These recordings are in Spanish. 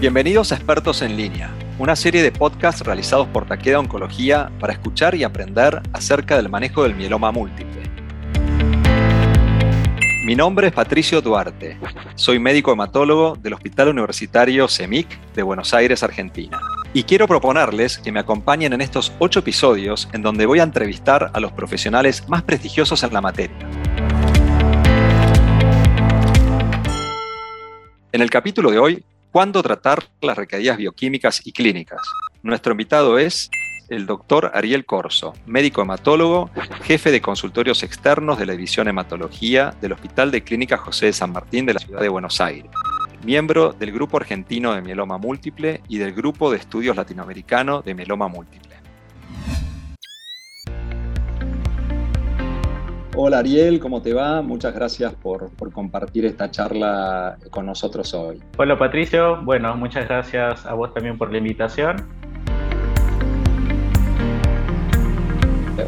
Bienvenidos a Expertos en Línea, una serie de podcasts realizados por Taqueda Oncología para escuchar y aprender acerca del manejo del mieloma múltiple. Mi nombre es Patricio Duarte, soy médico hematólogo del Hospital Universitario CEMIC de Buenos Aires, Argentina. Y quiero proponerles que me acompañen en estos ocho episodios en donde voy a entrevistar a los profesionales más prestigiosos en la materia. En el capítulo de hoy ¿Cuándo tratar las recaídas bioquímicas y clínicas? Nuestro invitado es el doctor Ariel Corso, médico hematólogo, jefe de consultorios externos de la División Hematología del Hospital de Clínica José de San Martín de la Ciudad de Buenos Aires, miembro del Grupo Argentino de Mieloma Múltiple y del Grupo de Estudios Latinoamericano de Mieloma Múltiple. Hola Ariel, ¿cómo te va? Muchas gracias por, por, compartir esta charla con nosotros hoy. Hola Patricio, bueno, muchas gracias a vos también por la invitación.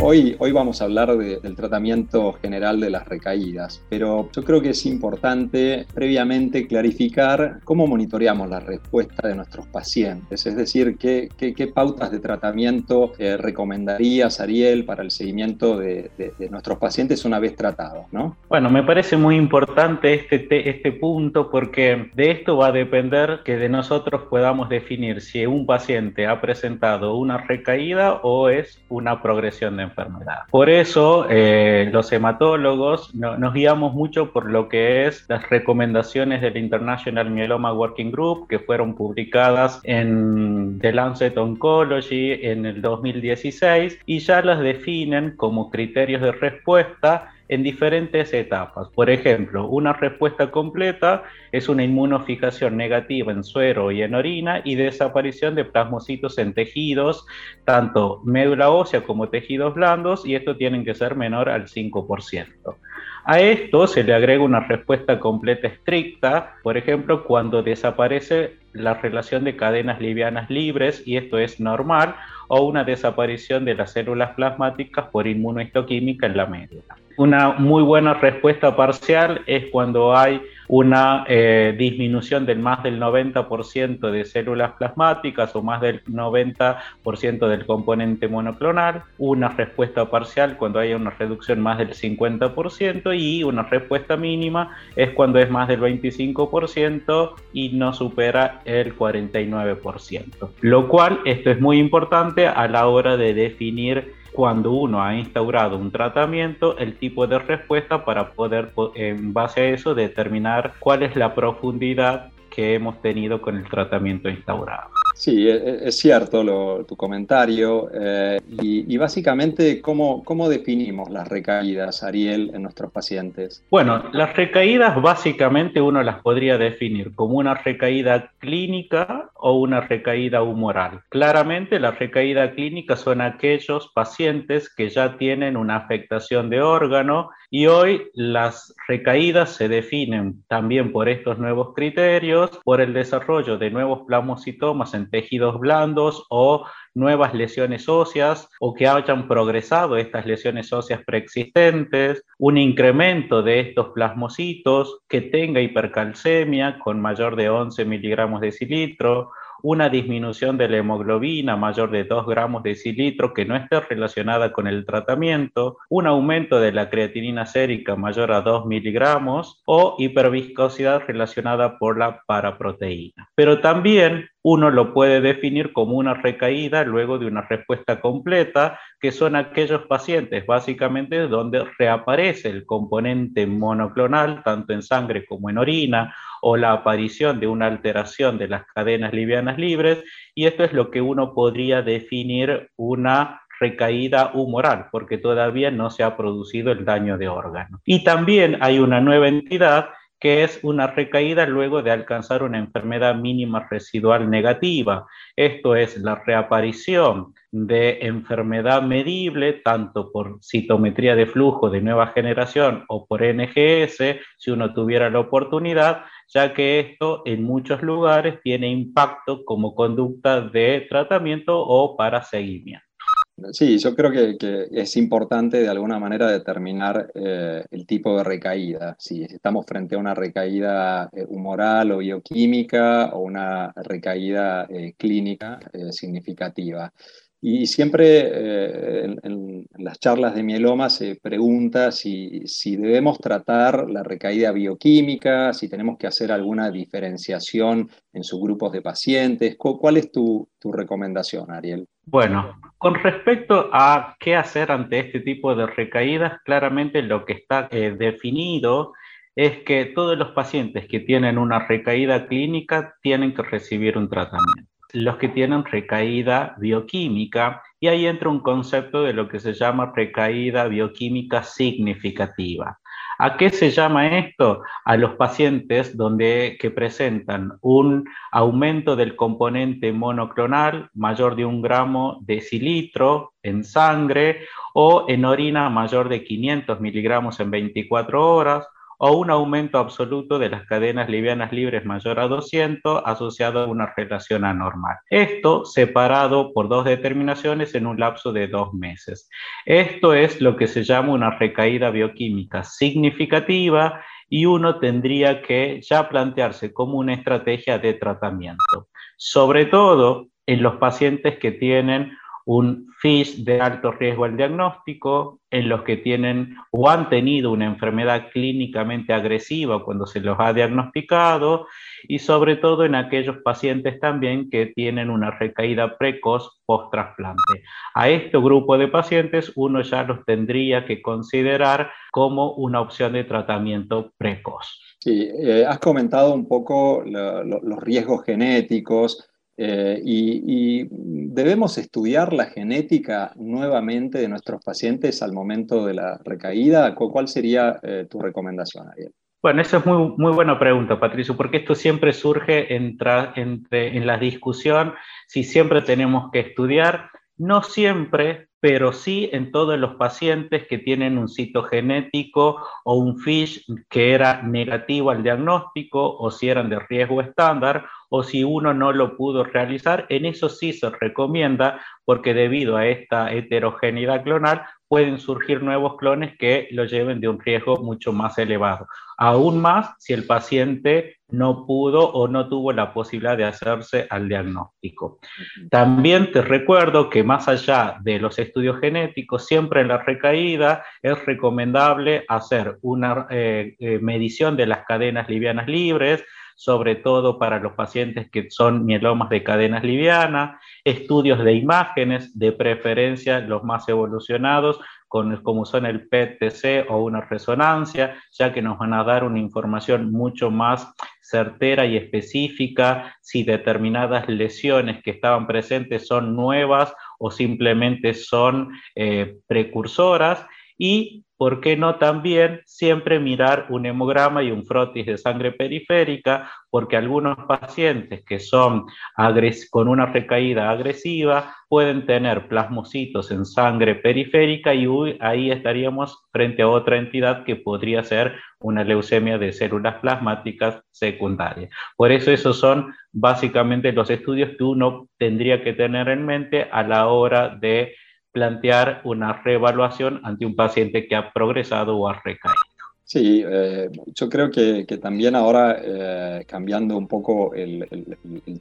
Hoy, hoy vamos a hablar del tratamiento general de las recaídas, pero yo creo que es importante previamente clarificar cómo monitoreamos la respuesta de nuestros pacientes, es decir, qué, qué, pautas de tratamiento eh, recomendarías, Ariel, para el seguimiento de, de, nuestros pacientes una vez tratados, ¿no? Bueno, me parece muy importante este, este punto porque de esto va a depender que de nosotros podamos definir si un paciente ha presentado una recaída o es una progresión de enfermedad. Por eso eh, los hematólogos nos guiamos mucho por lo que es las recomendaciones del International Myeloma Working Group que fueron publicadas en The Lancet Oncology en el 2016 y ya las definen como criterios de respuesta en diferentes etapas. Por ejemplo, una respuesta completa es una inmunofijación negativa en suero y en orina y desaparición de plasmocitos en tejidos, tanto médula ósea como tejidos blandos, y esto tienen que ser menor al 5%. A esto se le agrega una respuesta completa estricta, por ejemplo, cuando desaparece la relación de cadenas livianas libres, y esto es normal, o una desaparición de las células plasmáticas por inmunohistoquímica en la médula. Una muy buena respuesta parcial es cuando hay una eh, disminución del más del 90% de células plasmáticas o más del 90% del componente monoclonal, una respuesta parcial cuando hay una reducción más del 50% y una respuesta mínima es cuando es más del 25% y no supera el 49%. Lo cual, esto es muy importante a la hora de definir cuando uno ha instaurado un tratamiento, el tipo de respuesta para poder, en base a eso, determinar cuál es la profundidad que hemos tenido con el tratamiento instaurado. Sí, e, e, es cierto tu comentario. Eh, y, básicamente, ¿cómo, ¿cómo definimos las recaídas, Ariel, en nuestros pacientes? Bueno, las recaídas básicamente uno las podría definir como una recaída clínica o una recaída humoral. Claramente, la recaída clínica son aquellos pacientes que ya tienen una afectación de órgano y hoy las recaídas se definen también por estos nuevos criterios, por el desarrollo de nuevos plasmocitomas en tejidos blandos o nuevas lesiones óseas o que hayan progresado estas lesiones óseas preexistentes, un incremento de estos plasmocitos que tenga hipercalcemia con mayor de 11 miligramos de cilitro, una disminución de la hemoglobina mayor de 2 gramos de cilitro que no esté relacionada con el tratamiento, un aumento de la creatinina sérica mayor a 2 miligramos o hiperviscosidad relacionada por la paraproteína. Pero también uno lo puede definir como una recaída luego de una respuesta completa, que son aquellos pacientes básicamente donde reaparece el componente monoclonal, tanto en sangre como en orina, o la aparición de una alteración de las cadenas livianas libres, y esto es lo que uno podría definir una recaída humoral, porque todavía no se ha producido el daño de órgano. Y también hay una nueva entidad que es una recaída luego de alcanzar una enfermedad mínima residual negativa. Esto es la reaparición de enfermedad medible tanto por citometría de flujo de nueva generación o por NGS, si uno tuviera la oportunidad, ya que esto en muchos lugares tiene impacto como conducta de tratamiento o para seguimiento. Sí, yo creo que, es importante de alguna manera determinar eh, el tipo de recaída. Si estamos frente a una recaída eh, humoral o bioquímica o una recaída eh, clínica significativa. Y siempre en, las charlas de mieloma se pregunta si, debemos tratar la recaída bioquímica, si tenemos que hacer alguna diferenciación en sus grupos de pacientes. ¿Cuál es tu recomendación, Ariel? Bueno, con respecto a qué hacer ante este tipo de recaídas, claramente lo que está eh, definido es que todos los pacientes que tienen una recaída clínica tienen que recibir un tratamiento. Los que tienen recaída bioquímica, y ahí entra un concepto de lo que se llama recaída bioquímica significativa. ¿A qué se llama esto? A los pacientes donde, que presentan un aumento del componente monoclonal mayor de un gramo decilitro en sangre o en orina mayor de 500 miligramos en 24 horas o un aumento absoluto de las cadenas livianas libres mayor a 200 asociado a una relación anormal. Esto separado por dos determinaciones en un lapso de dos meses. Esto es lo que se llama una recaída bioquímica significativa y uno tendría que ya plantearse como una estrategia de tratamiento, sobre todo en los pacientes que tienen un FISH de alto riesgo al diagnóstico, en los que tienen o han tenido una enfermedad clínicamente agresiva cuando se los ha diagnosticado, y sobre todo en aquellos pacientes también que tienen una recaída precoz post-trasplante. A este grupo de pacientes uno ya los tendría que considerar como una opción de tratamiento precoz. Sí, eh, has comentado un poco los riesgos genéticos eh, y, debemos estudiar la genética nuevamente de nuestros pacientes al momento de la recaída. ¿Cuál sería eh, tu recomendación, Ariel? Bueno, esa es muy, muy buena pregunta, Patricio, porque esto siempre surge entre, en la discusión si siempre tenemos que estudiar. No siempre, pero sí en todos los pacientes que tienen un citogenético o un FISH que era negativo al diagnóstico o si eran de riesgo estándar o si uno no lo pudo realizar, en eso sí se recomienda porque debido a esta heterogeneidad clonal pueden surgir nuevos clones que lo lleven de un riesgo mucho más elevado. Aún más si el paciente no pudo o no tuvo la posibilidad de hacerse al diagnóstico. También te recuerdo que más allá de los estudios genéticos, siempre en la recaída es recomendable hacer una eh, eh, medición de las cadenas livianas libres, sobre todo para los pacientes que son mielomas de cadenas livianas, estudios de imágenes, de preferencia los más evolucionados, como son el PET-TC o una resonancia, ya que nos van a dar una información mucho más certera y específica si determinadas lesiones que estaban presentes son nuevas o simplemente son eh, precursoras y ¿por qué no también siempre mirar un hemograma y un frotis de sangre periférica? Porque algunos pacientes que son con una recaída agresiva pueden tener plasmocitos en sangre periférica y ahí estaríamos frente a otra entidad que podría ser una leucemia de células plasmáticas secundarias. Por eso esos son básicamente los estudios que uno tendría que tener en mente a la hora de plantear una reevaluación ante un paciente que ha progresado o ha recaído. Sí, eh, yo creo que, también ahora, eh, cambiando un poco el,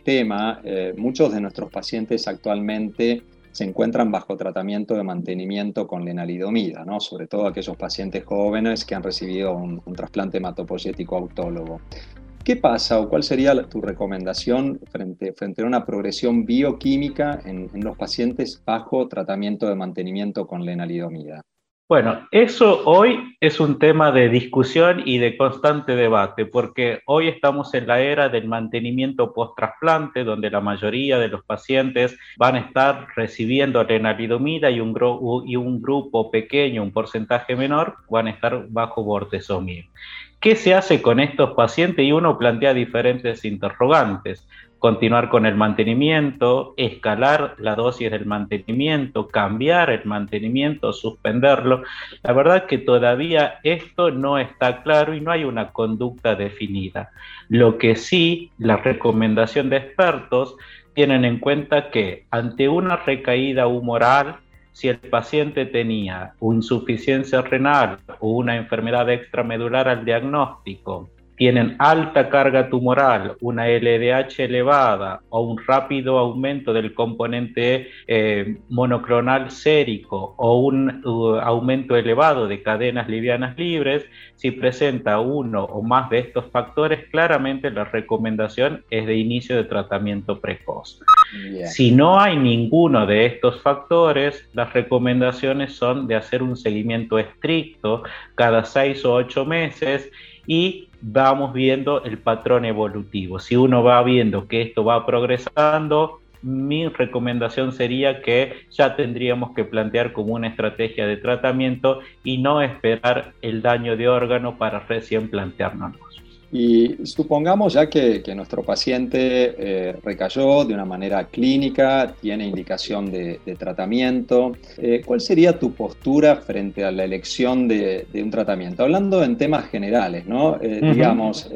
tema, eh, muchos de nuestros pacientes actualmente se encuentran bajo tratamiento de mantenimiento con lenalidomida, ¿no? sobre todo aquellos pacientes jóvenes que han recibido un, un trasplante hematopoyético autólogo. ¿Qué pasa o cuál sería tu recomendación frente, frente a una progresión bioquímica en, los pacientes bajo tratamiento de mantenimiento con lenalidomida? Bueno, eso hoy es un tema de discusión y de constante debate, porque hoy estamos en la era del mantenimiento post-trasplante, donde la mayoría de los pacientes van a estar recibiendo lenalidomida y un, y un grupo pequeño, un porcentaje menor, van a estar bajo bortezomib. ¿Qué se hace con estos pacientes? Y uno plantea diferentes interrogantes. Continuar con el mantenimiento, escalar la dosis del mantenimiento, cambiar el mantenimiento, suspenderlo. La verdad que todavía esto no está claro y no hay una conducta definida. Lo que sí, la recomendación de expertos tienen en cuenta que ante una recaída humoral, si el paciente tenía insuficiencia renal o una enfermedad extramedular al diagnóstico, tienen alta carga tumoral, una LDH elevada o un rápido aumento del componente eh, monoclonal sérico o un uh, aumento elevado de cadenas livianas libres, si presenta uno o más de estos factores, claramente la recomendación es de inicio de tratamiento precoz. Si no hay ninguno de estos factores, las recomendaciones son de hacer un seguimiento estricto cada seis o ocho meses y vamos viendo el patrón evolutivo. Si uno va viendo que esto va progresando, mi recomendación sería que ya tendríamos que plantear como una estrategia de tratamiento y no esperar el daño de órgano para recién plantearnos. Y supongamos ya que, nuestro paciente eh, recayó de una manera clínica, tiene indicación de, tratamiento, eh, ¿cuál sería tu postura frente a la elección de, un tratamiento? Hablando en temas generales, ¿no? Eh, digamos,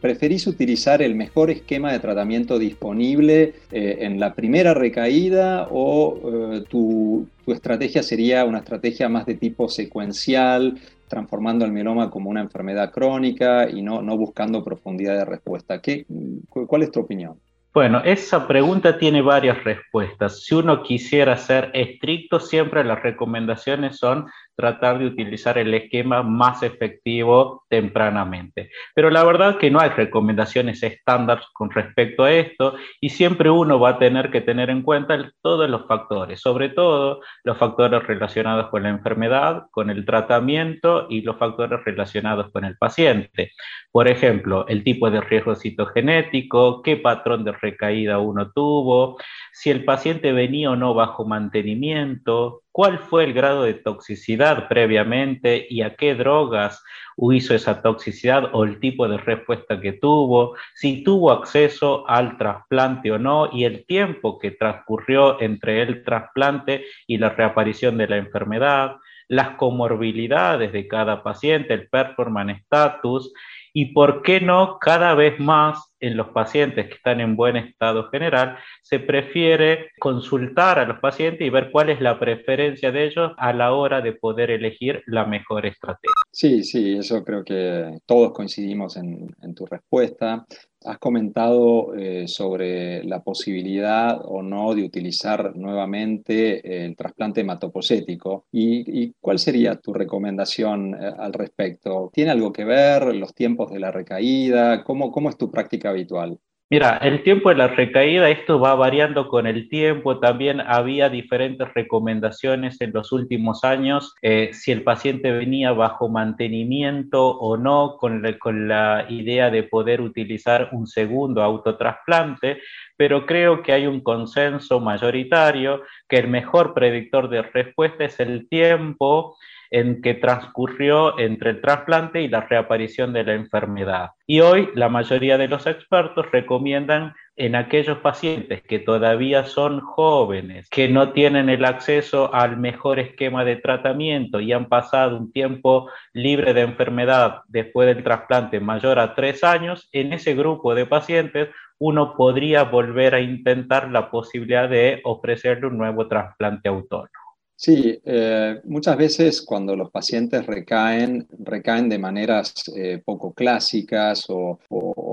¿preferís utilizar el mejor esquema de tratamiento disponible en la primera recaída o tu, tu estrategia sería una estrategia más de tipo secuencial, transformando el mieloma como una enfermedad crónica y no, no buscando profundidad de respuesta. ¿Qué, ¿Cuál es tu opinión? Bueno, esa pregunta tiene varias respuestas. Si uno quisiera ser estricto, siempre las recomendaciones son tratar de utilizar el esquema más efectivo tempranamente. Pero la verdad que no hay recomendaciones estándar con respecto a esto y siempre uno va a tener que tener en cuenta todos los factores, sobre todo los factores relacionados con la enfermedad, con el tratamiento y los factores relacionados con el paciente. Por ejemplo, el tipo de riesgo citogenético, qué patrón de recaída uno tuvo, si el paciente venía o no bajo mantenimiento, cuál fue el grado de toxicidad previamente y a qué drogas hizo esa toxicidad o el tipo de respuesta que tuvo, si tuvo acceso al trasplante o no y el tiempo que transcurrió entre el trasplante y la reaparición de la enfermedad, las comorbilidades de cada paciente, el performance status y por qué no cada vez más en los pacientes que están en buen estado general, se prefiere consultar a los pacientes y ver cuál es la preferencia de ellos a la hora de poder elegir la mejor estrategia. Sí, sí, eso creo que todos coincidimos en, tu respuesta. Has comentado eh, sobre la posibilidad o no de utilizar nuevamente el trasplante hematoposético. ¿Y, cuál sería tu recomendación eh, al respecto? ¿Tiene algo que ver los tiempos de la recaída? ¿Cómo, cómo es tu práctica habitual? Mira, el tiempo de la recaída, esto va variando con el tiempo. También había diferentes recomendaciones en los últimos años, eh, si el paciente venía bajo mantenimiento o no, con, con la idea de poder utilizar un segundo autotrasplante, pero creo que hay un consenso mayoritario que el mejor predictor de respuesta es el tiempo en que transcurrió entre el trasplante y la reaparición de la enfermedad. Y hoy la mayoría de los expertos recomiendan en aquellos pacientes que todavía son jóvenes, que no tienen el acceso al mejor esquema de tratamiento y han pasado un tiempo libre de enfermedad después del trasplante mayor a tres años, en ese grupo de pacientes uno podría volver a intentar la posibilidad de ofrecerle un nuevo trasplante autónomo. Sí, eh, muchas veces cuando los pacientes recaen, recaen de maneras eh, poco clásicas o,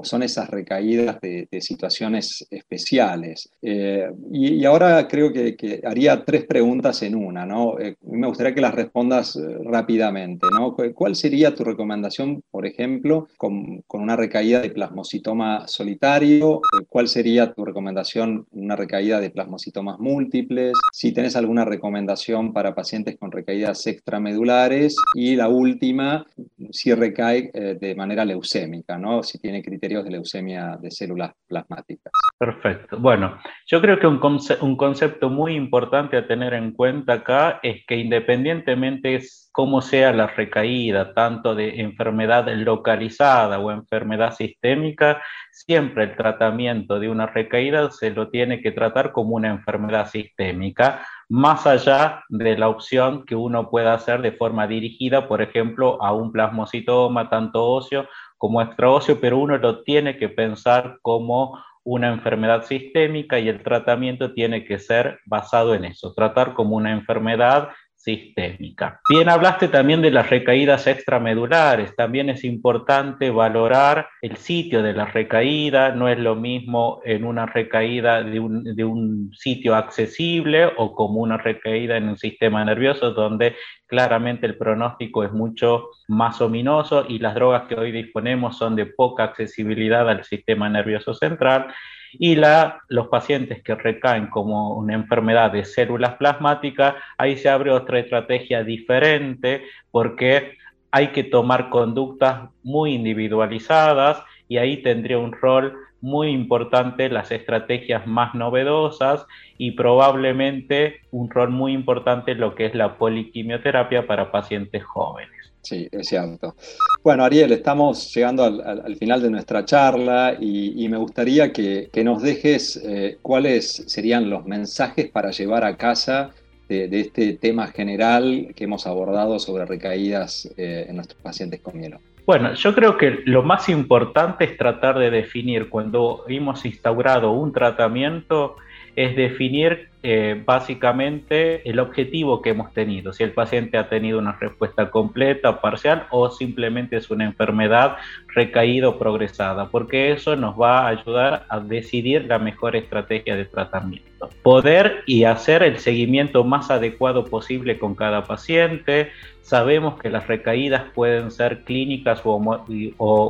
son esas recaídas de, situaciones especiales. Eh, y, ahora creo que, haría tres preguntas en una, ¿no? me gustaría que las respondas rápidamente, ¿no? ¿Cuál sería tu recomendación, por ejemplo, con, una recaída de plasmocitoma solitario? ¿Cuál sería tu recomendación, una recaída de plasmocitomas múltiples? Si tenés alguna recomendación para pacientes con recaídas extramedulares y la última, si recae eh, de manera leucémica, ¿no? si tiene criterios de leucemia de células plasmáticas. Perfecto. Bueno, yo creo que un, un concepto muy importante a tener en cuenta acá es que independientemente es cómo sea la recaída, tanto de enfermedad localizada o enfermedad sistémica, siempre el tratamiento de una recaída se lo tiene que tratar como una enfermedad sistémica, más allá de la opción que uno pueda hacer de forma dirigida, por ejemplo, a un plasmocitoma, tanto óseo como extraóseo, pero uno lo tiene que pensar como una enfermedad sistémica y el tratamiento tiene que ser basado en eso, tratar como una enfermedad sistémica. Bien, hablaste también de las recaídas extramedulares. También es importante valorar el sitio de la recaída. No es lo mismo en una recaída de un, de un sitio accesible o como una recaída en un sistema nervioso donde claramente el pronóstico es mucho más ominoso y las drogas que hoy disponemos son de poca accesibilidad al sistema nervioso central y la, los pacientes que recaen como una enfermedad de células plasmáticas, ahí se abre otra estrategia diferente porque hay que tomar conductas muy individualizadas y ahí tendría un rol muy importante las estrategias más novedosas y probablemente un rol muy importante lo que es la poliquimioterapia para pacientes jóvenes. Sí, es cierto. Bueno, Ariel, estamos llegando al, final de nuestra charla y, me gustaría que, nos dejes eh, cuáles serían los mensajes para llevar a casa de, este tema general que hemos abordado sobre recaídas eh, en nuestros pacientes con mieloma. Bueno, yo creo que lo más importante es tratar de definir cuando hemos instaurado un tratamiento, es definir eh, básicamente el objetivo que hemos tenido, si el paciente ha tenido una respuesta completa, parcial o simplemente es una enfermedad recaída o progresada, porque eso nos va a ayudar a decidir la mejor estrategia de tratamiento. Poder y hacer el seguimiento más adecuado posible con cada paciente. Sabemos que las recaídas pueden ser clínicas o,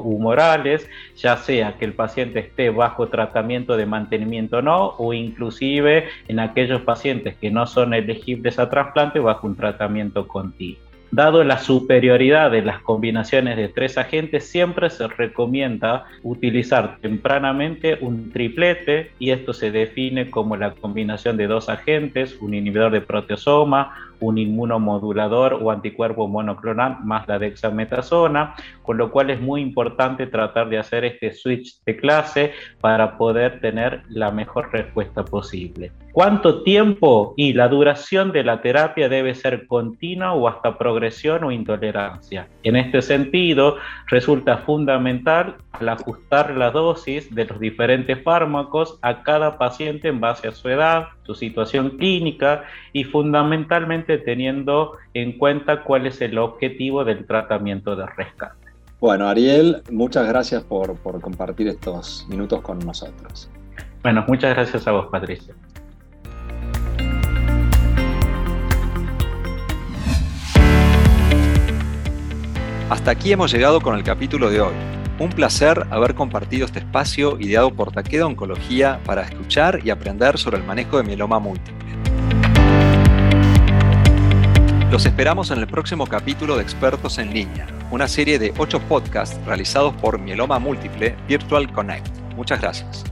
humorales, ya sea que el paciente esté bajo tratamiento de mantenimiento o no, o inclusive en aquel aquellos pacientes que no son elegibles a trasplante bajo un tratamiento continuo. Dado la superioridad de las combinaciones de tres agentes, siempre se recomienda utilizar tempranamente un triplete y esto se define como la combinación de dos agentes, un inhibidor de proteosoma, un inmunomodulador o anticuerpo monoclonal más la dexametasona, con lo cual es muy importante tratar de hacer este switch de clase para poder tener la mejor respuesta posible. ¿Cuánto tiempo y la duración de la terapia debe ser continua o hasta progresión o intolerancia? En este sentido, resulta fundamental ajustar la dosis de los diferentes fármacos a cada paciente en base a su edad, su situación clínica y fundamentalmente teniendo en cuenta cuál es el objetivo del tratamiento de rescate. Bueno, Ariel, muchas gracias por, por compartir estos minutos con nosotros. Bueno, muchas gracias a vos, Patricia. Hasta aquí hemos llegado con el capítulo de hoy. Un placer haber compartido este espacio ideado por Taqueda Oncología para escuchar y aprender sobre el manejo de mieloma múltiple. Los esperamos en el próximo capítulo de Expertos en Línea, una serie de ocho podcasts realizados por Mieloma Múltiple Virtual Connect. Muchas gracias.